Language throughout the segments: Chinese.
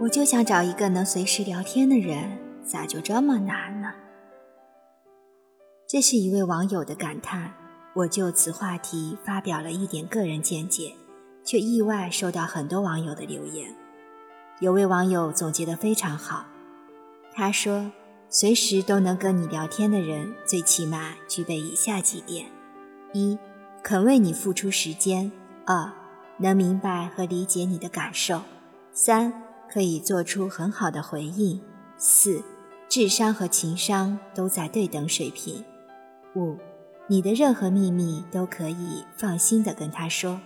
我就想找一个能随时聊天的人，咋就这么难呢？这是一位网友的感叹。我就此话题发表了一点个人见解，却意外收到很多网友的留言。有位网友总结得非常好，他说：“随时都能跟你聊天的人，最起码具备以下几点：一、肯为你付出时间；二、能明白和理解你的感受；三、可以做出很好的回应；四、智商和情商都在对等水平；五。”你的任何秘密都可以放心的跟他说。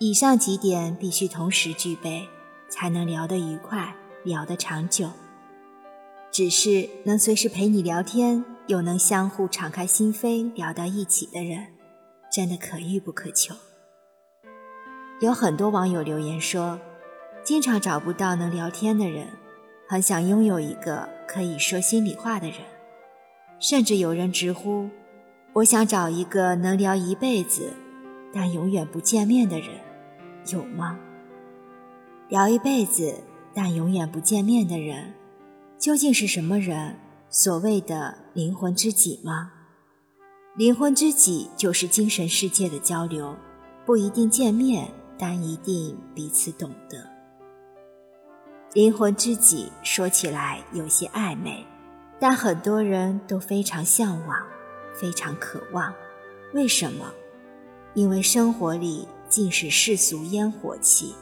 以上几点必须同时具备，才能聊得愉快，聊得长久。只是能随时陪你聊天，又能相互敞开心扉聊到一起的人，真的可遇不可求。有很多网友留言说，经常找不到能聊天的人，很想拥有一个可以说心里话的人，甚至有人直呼。我想找一个能聊一辈子，但永远不见面的人，有吗？聊一辈子但永远不见面的人，究竟是什么人？所谓的灵魂知己吗？灵魂知己就是精神世界的交流，不一定见面，但一定彼此懂得。灵魂知己说起来有些暧昧，但很多人都非常向往。非常渴望，为什么？因为生活里尽是世俗烟火气，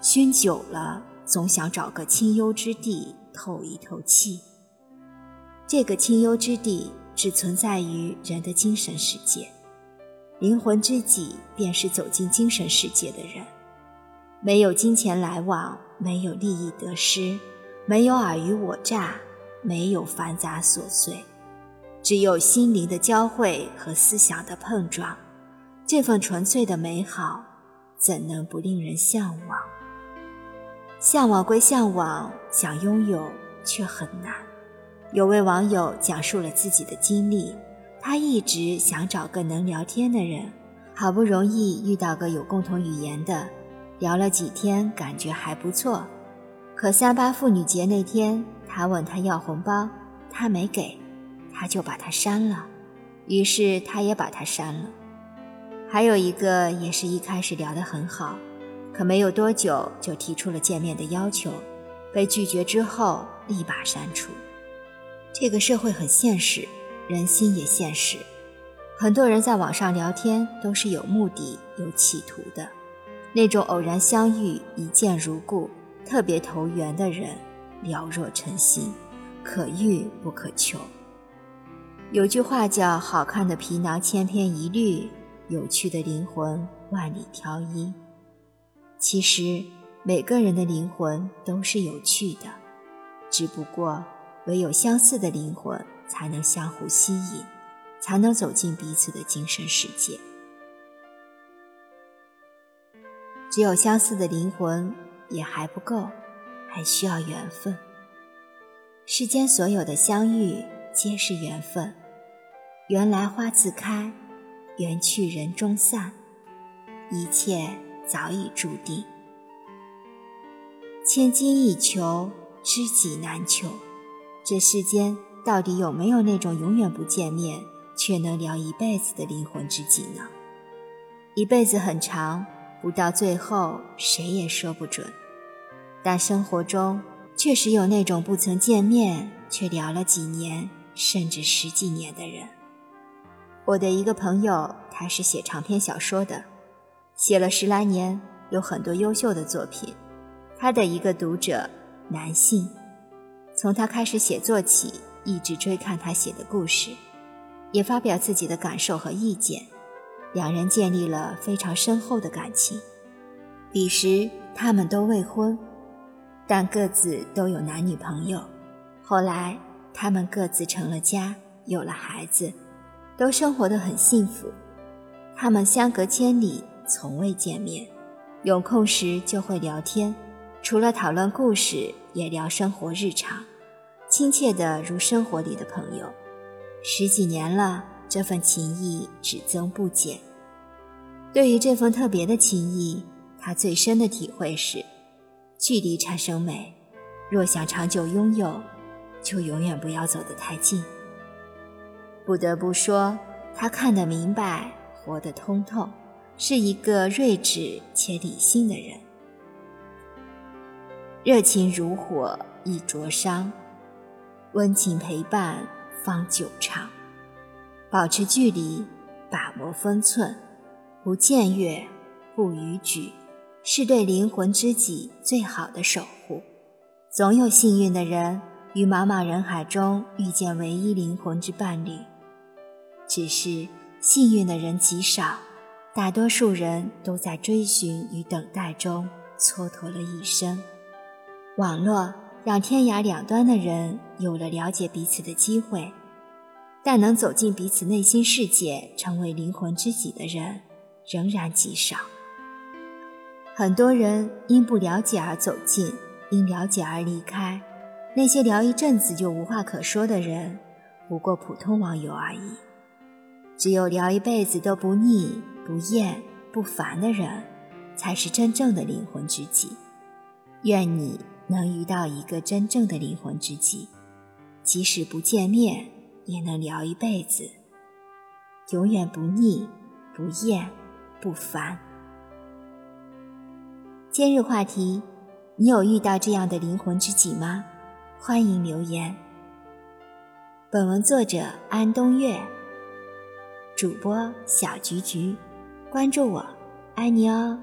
熏久了，总想找个清幽之地透一透气。这个清幽之地只存在于人的精神世界，灵魂知己便是走进精神世界的人，没有金钱来往，没有利益得失，没有尔虞我诈，没有繁杂琐碎。只有心灵的交汇和思想的碰撞，这份纯粹的美好，怎能不令人向往？向往归向往，想拥有却很难。有位网友讲述了自己的经历，他一直想找个能聊天的人，好不容易遇到个有共同语言的，聊了几天，感觉还不错。可三八妇女节那天，他问他要红包，他没给。他就把他删了，于是他也把他删了。还有一个也是一开始聊得很好，可没有多久就提出了见面的要求，被拒绝之后立马删除。这个社会很现实，人心也现实，很多人在网上聊天都是有目的、有企图的。那种偶然相遇、一见如故、特别投缘的人，了若晨曦，可遇不可求。有句话叫“好看的皮囊千篇一律，有趣的灵魂万里挑一”。其实每个人的灵魂都是有趣的，只不过唯有相似的灵魂才能相互吸引，才能走进彼此的精神世界。只有相似的灵魂也还不够，还需要缘分。世间所有的相遇皆是缘分。缘来花自开，缘去人终散，一切早已注定。千金易求，知己难求。这世间到底有没有那种永远不见面却能聊一辈子的灵魂知己呢？一辈子很长，不到最后谁也说不准。但生活中确实有那种不曾见面却聊了几年甚至十几年的人。我的一个朋友，他是写长篇小说的，写了十来年，有很多优秀的作品。他的一个读者，男性，从他开始写作起，一直追看他写的故事，也发表自己的感受和意见。两人建立了非常深厚的感情。彼时他们都未婚，但各自都有男女朋友。后来他们各自成了家，有了孩子。都生活得很幸福，他们相隔千里，从未见面，有空时就会聊天，除了讨论故事，也聊生活日常，亲切的如生活里的朋友。十几年了，这份情谊只增不减。对于这份特别的情谊，他最深的体会是，距离产生美，若想长久拥有，就永远不要走得太近。不得不说，他看得明白，活得通透，是一个睿智且理性的人。热情如火易灼伤，温情陪伴方久长。保持距离，把握分寸，不僭越，不逾矩，是对灵魂知己最好的守护。总有幸运的人，于茫茫人海中遇见唯一灵魂之伴侣。只是幸运的人极少，大多数人都在追寻与等待中蹉跎了一生。网络让天涯两端的人有了了解彼此的机会，但能走进彼此内心世界、成为灵魂知己的人仍然极少。很多人因不了解而走近，因了解而离开。那些聊一阵子就无话可说的人，不过普通网友而已。只有聊一辈子都不腻、不厌、不烦的人，才是真正的灵魂知己。愿你能遇到一个真正的灵魂知己，即使不见面，也能聊一辈子，永远不腻、不厌、不烦。今日话题：你有遇到这样的灵魂知己吗？欢迎留言。本文作者安东月。主播小菊菊，关注我，爱你哦。